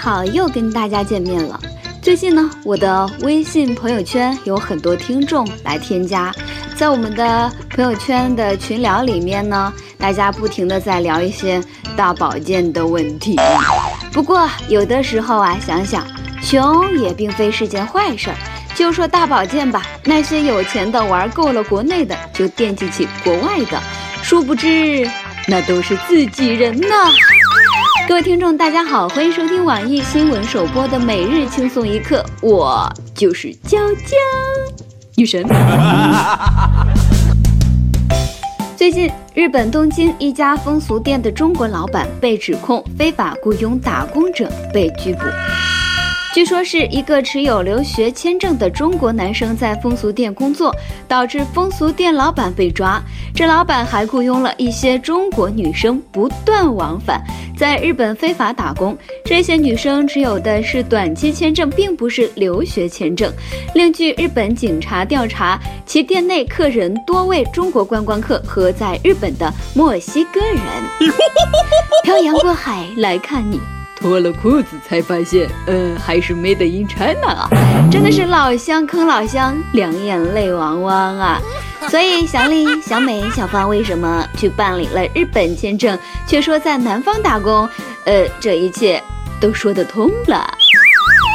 好，又跟大家见面了。最近呢，我的微信朋友圈有很多听众来添加，在我们的朋友圈的群聊里面呢，大家不停的在聊一些大保健的问题。不过有的时候啊，想想穷也并非是件坏事儿。就说大保健吧，那些有钱的玩够了国内的，就惦记起国外的，殊不知那都是自己人呐。各位听众，大家好，欢迎收听网易新闻首播的每日轻松一刻，我就是娇娇女神。最近，日本东京一家风俗店的中国老板被指控非法雇佣打工者，被拘捕。据说是一个持有留学签证的中国男生在风俗店工作，导致风俗店老板被抓。这老板还雇佣了一些中国女生不断往返，在日本非法打工。这些女生持有的是短期签证，并不是留学签证。另据日本警察调查，其店内客人多为中国观光客和在日本的墨西哥人，漂洋过海来看你。脱了裤子才发现，呃，还是 Made in China 啊！真的是老乡坑老乡，两眼泪汪汪啊！所以小李、小美、小芳为什么去办理了日本签证，却说在南方打工？呃，这一切都说得通了。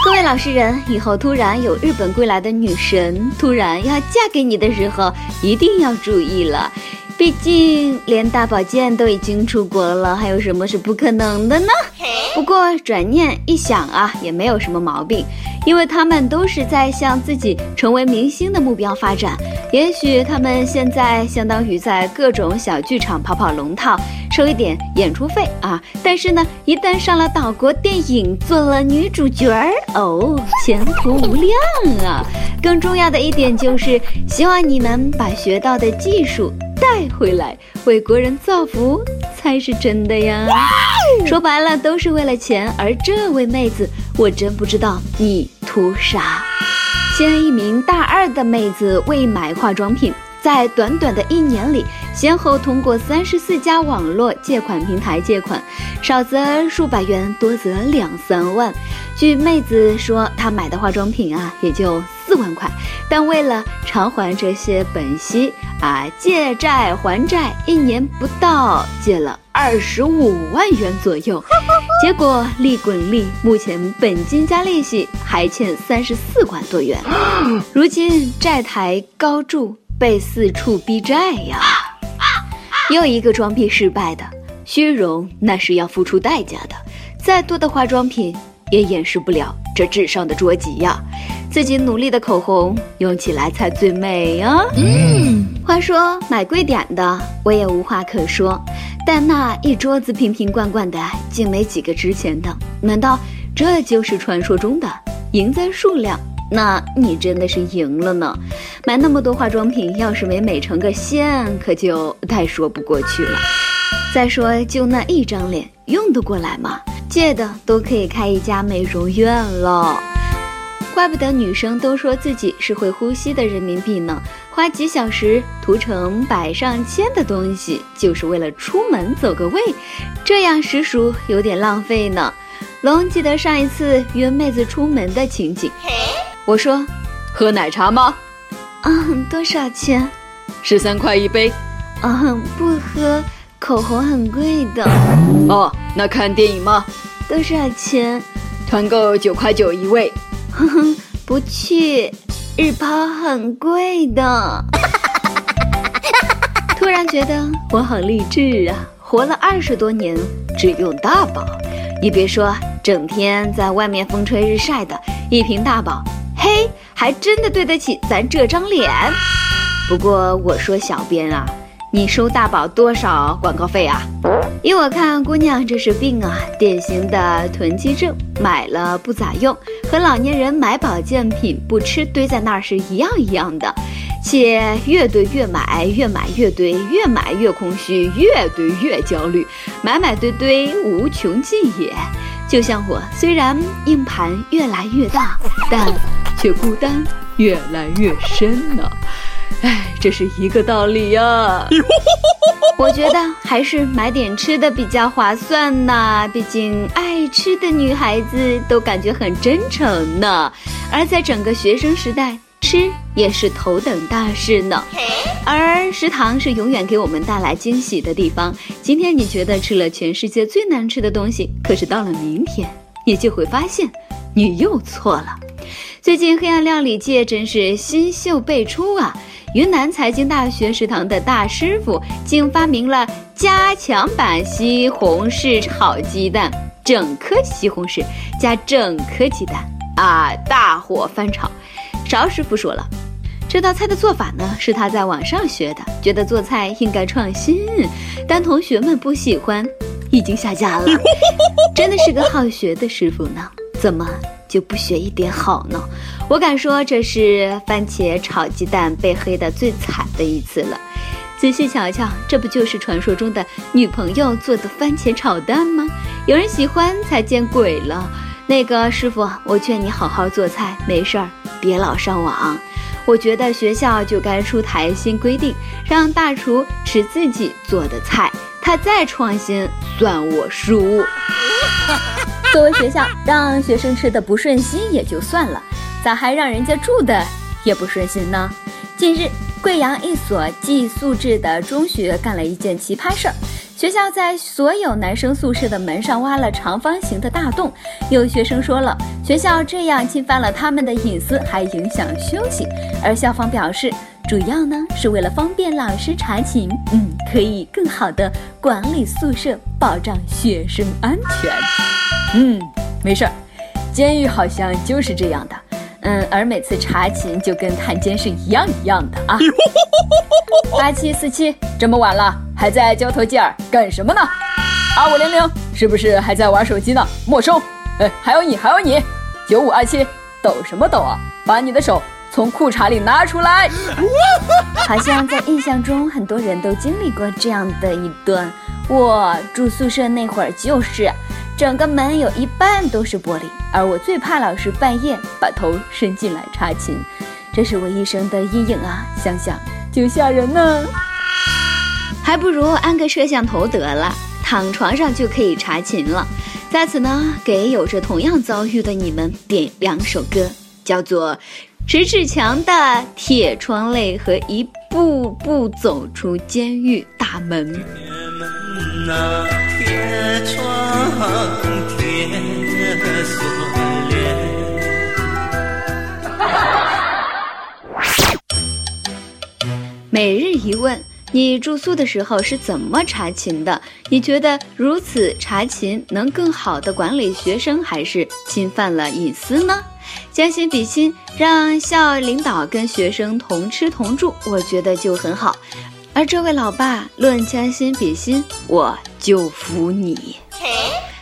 各位老实人，以后突然有日本归来的女神突然要嫁给你的时候，一定要注意了。毕竟连大保健都已经出国了，还有什么是不可能的呢？不过转念一想啊，也没有什么毛病，因为他们都是在向自己成为明星的目标发展。也许他们现在相当于在各种小剧场跑跑龙套，收一点演出费啊。但是呢，一旦上了岛国电影，做了女主角儿，哦，前途无量啊！更重要的一点就是，希望你们把学到的技术。带回来为国人造福才是真的呀！说白了都是为了钱，而这位妹子，我真不知道你图啥。先一名大二的妹子为买化妆品，在短短的一年里，先后通过三十四家网络借款平台借款，少则数百元，多则两三万。据妹子说，她买的化妆品啊，也就四万块，但为了偿还这些本息啊，借债还债，一年不到借了二十五万元左右，结果利滚利，目前本金加利息还欠三十四万多元，如今债台高筑，被四处逼债呀。又一个装逼失败的，虚荣那是要付出代价的，再多的化妆品。也掩饰不了这智商的捉急呀！自己努力的口红用起来才最美呀。嗯，话说买贵点的我也无话可说，但那一桌子瓶瓶罐罐的，竟没几个值钱的。难道这就是传说中的赢在数量？那你真的是赢了呢！买那么多化妆品，要是没美成个仙，可就太说不过去了。再说，就那一张脸，用得过来吗？借的都可以开一家美容院了，怪不得女生都说自己是会呼吸的人民币呢。花几小时涂成百上千的东西，就是为了出门走个位，这样实属有点浪费呢。龙记得上一次约妹子出门的情景，我说：“喝奶茶吗？”“嗯，多少钱？”“十三块一杯。”“嗯，不喝。”口红很贵的哦，那看电影吗？多少钱？团购九块九一位。哼哼，不去，日抛很贵的。突然觉得我好励志啊！活了二十多年只用大宝，你别说，整天在外面风吹日晒的一瓶大宝，嘿，还真的对得起咱这张脸。不过我说小编啊。你收大宝多少广告费啊？依我看，姑娘这是病啊，典型的囤积症，买了不咋用，和老年人买保健品不吃堆在那儿是一样一样的，且越堆越买，越买越堆，越买越空虚，越堆越焦虑，买买堆堆无穷尽也。就像我，虽然硬盘越来越大，但却孤单越来越深呢。哎。这是一个道理呀。我觉得还是买点吃的比较划算呢，毕竟爱吃的女孩子都感觉很真诚呢。而在整个学生时代，吃也是头等大事呢。而食堂是永远给我们带来惊喜的地方。今天你觉得吃了全世界最难吃的东西，可是到了明天，你就会发现你又错了。最近黑暗料理界真是新秀辈出啊！云南财经大学食堂的大师傅竟发明了加强版西红柿炒鸡蛋，整颗西红柿加整颗鸡蛋啊，大火翻炒。邵师傅说了，这道菜的做法呢是他在网上学的，觉得做菜应该创新，但同学们不喜欢，已经下架了。真的是个好学的师傅呢，怎么？就不学一点好呢？我敢说这是番茄炒鸡蛋被黑的最惨的一次了。仔细瞧瞧，这不就是传说中的女朋友做的番茄炒蛋吗？有人喜欢才见鬼了。那个师傅，我劝你好好做菜，没事儿别老上网。我觉得学校就该出台新规定，让大厨吃自己做的菜，他再创新算我输。作为学校，让学生吃的不顺心也就算了，咋还让人家住的也不顺心呢？近日，贵阳一所寄宿制的中学干了一件奇葩事儿，学校在所有男生宿舍的门上挖了长方形的大洞。有学生说了，学校这样侵犯了他们的隐私，还影响休息。而校方表示，主要呢是为了方便老师查寝，嗯，可以更好的管理宿舍，保障学生安全。嗯，没事儿，监狱好像就是这样的。嗯，而每次查寝就跟探监是一样一样的啊。八七四七，这么晚了还在交头接耳干什么呢？二五零零，是不是还在玩手机呢？没收。哎，还有你，还有你。九五二七，抖什么抖啊？把你的手从裤衩里拿出来。好像在印象中，很多人都经历过这样的一段。我住宿舍那会儿就是。整个门有一半都是玻璃，而我最怕老师半夜把头伸进来查寝，这是我一生的阴影啊！想想就吓人呢。还不如安个摄像头得了，躺床上就可以查寝了。在此呢，给有着同样遭遇的你们点两首歌，叫做《迟志强的铁窗泪》和《一步步走出监狱大门》。铁窗铁锁链。每日一问：你住宿的时候是怎么查寝的？你觉得如此查寝能更好的管理学生，还是侵犯了隐私呢？将心比心，让校领导跟学生同吃同住，我觉得就很好。而这位老爸论将心比心，我就服你。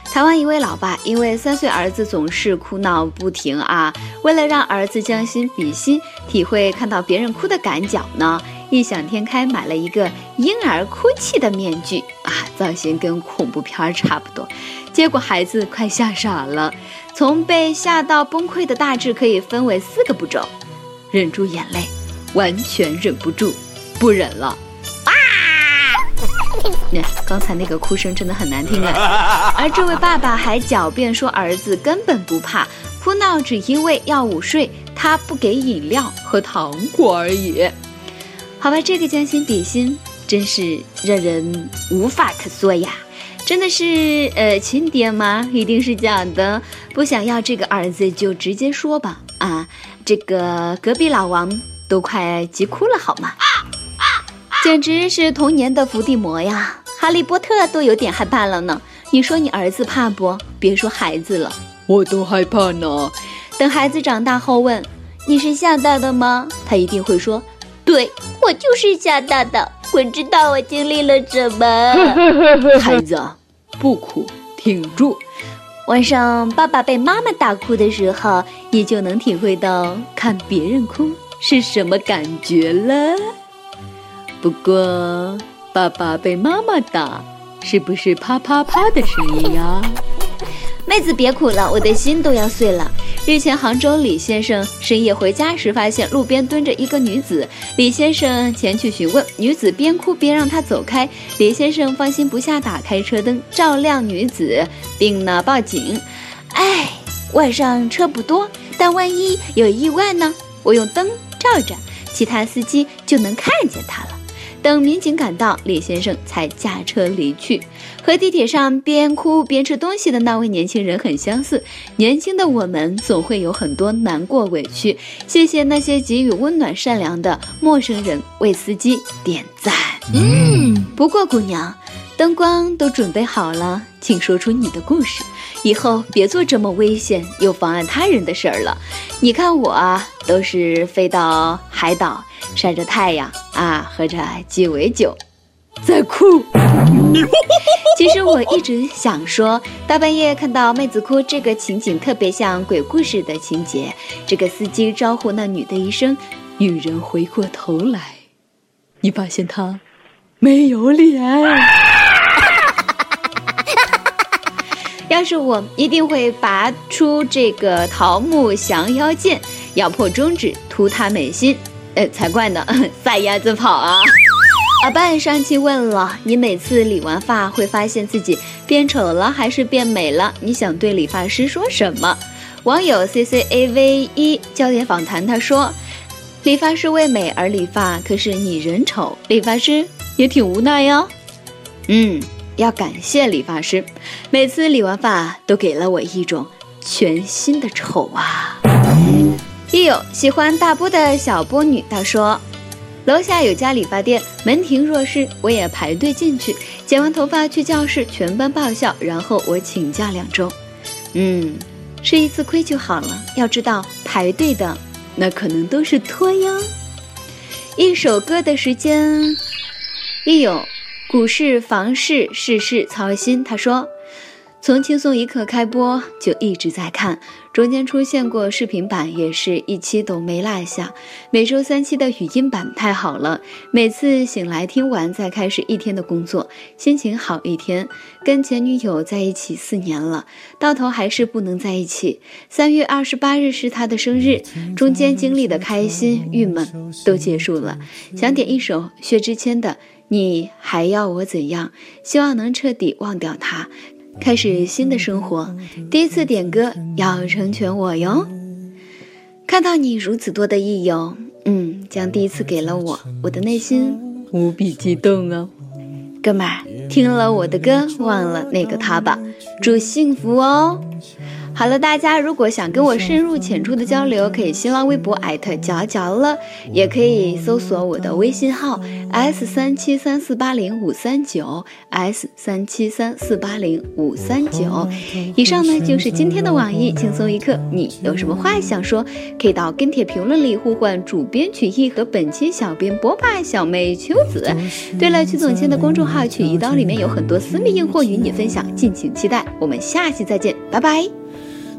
台湾一位老爸因为三岁儿子总是哭闹不停啊，为了让儿子将心比心，体会看到别人哭的感觉呢，异想天开买了一个婴儿哭泣的面具啊，造型跟恐怖片差不多。结果孩子快吓傻了，从被吓到崩溃的大致可以分为四个步骤：忍住眼泪，完全忍不住，不忍了。刚才那个哭声真的很难听啊！而这位爸爸还狡辩说儿子根本不怕，哭闹只因为要午睡，他不给饮料和糖果而已。好吧，这个将心比心真是让人无法可说呀！真的是呃亲爹吗？一定是假的。不想要这个儿子就直接说吧啊！这个隔壁老王都快急哭了好吗？简直是童年的伏地魔呀！哈利波特都有点害怕了呢。你说你儿子怕不？别说孩子了，我都害怕呢。等孩子长大后问你是吓大的吗？他一定会说：“对我就是吓大的。我知道我经历了什么。”孩子，不哭，挺住。晚上爸爸被妈妈打哭的时候，你就能体会到看别人哭是什么感觉了。不过，爸爸被妈妈打，是不是啪啪啪的声音呀？妹子别哭了，我的心都要碎了。日前，杭州李先生深夜回家时，发现路边蹲着一个女子。李先生前去询问，女子边哭边让他走开。李先生放心不下，打开车灯照亮女子，并呢报警。哎，晚上车不多，但万一有意外呢？我用灯照着，其他司机就能看见他了。等民警赶到，李先生才驾车离去，和地铁上边哭边吃东西的那位年轻人很相似。年轻的我们总会有很多难过委屈。谢谢那些给予温暖、善良的陌生人，为司机点赞。嗯，不过姑娘，灯光都准备好了，请说出你的故事。以后别做这么危险又妨碍他人的事儿了。你看我啊，都是飞到海岛。晒着太阳啊，喝着鸡尾酒，在哭。其实我一直想说，大半夜看到妹子哭这个情景，特别像鬼故事的情节。这个司机招呼那女的一声，女人回过头来，你发现她没有脸。要是我，一定会拔出这个桃木降妖剑，咬破中指，图他美心。呃，才怪呢！撒丫子跑啊！阿半上期问了，你每次理完发会发现自己变丑了还是变美了？你想对理发师说什么？网友 C C A V 一焦点访谈他说，理发师为美而理发，可是你人丑，理发师也挺无奈哟。嗯，要感谢理发师，每次理完发都给了我一种全新的丑啊。一有喜欢大波的小波女，她说：“楼下有家理发店，门庭若市，我也排队进去。剪完头发去教室，全班爆笑。然后我请假两周。嗯，吃一次亏就好了。要知道排队的那可能都是托哟。一首歌的时间，一有股市、房市、事事操心。他说。”从轻松一刻开播就一直在看，中间出现过视频版，也是一期都没落下。每周三期的语音版太好了，每次醒来听完再开始一天的工作，心情好一天。跟前女友在一起四年了，到头还是不能在一起。三月二十八日是他的生日，中间经历的开心、郁闷都结束了。想点一首薛之谦的《你还要我怎样》，希望能彻底忘掉他。开始新的生活，第一次点歌要成全我哟。看到你如此多的益友，嗯，将第一次给了我，我的内心无比激动哦。哥们儿，听了我的歌，忘了那个他吧，祝幸福哦。好了，大家如果想跟我深入浅出的交流，可以新浪微博艾特角角了，也可以搜索我的微信号 s 三七三四八零五三九 s 三七三四八零五三九。以上呢就是今天的网易轻松一刻，你有什么话想说，可以到跟帖评论里呼唤主编曲艺和本期小编波霸小妹秋子。对了，曲总监的公众号曲一刀里面有很多私密硬货与你分享，敬请期待。我们下期再见，拜拜。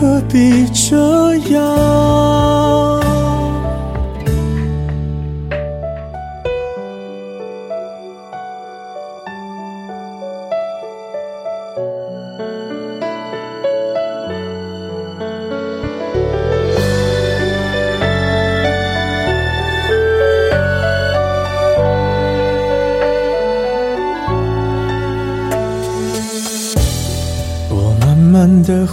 何必这样？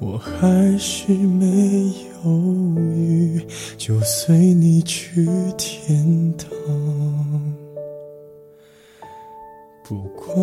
我还是没犹豫，就随你去天堂。不管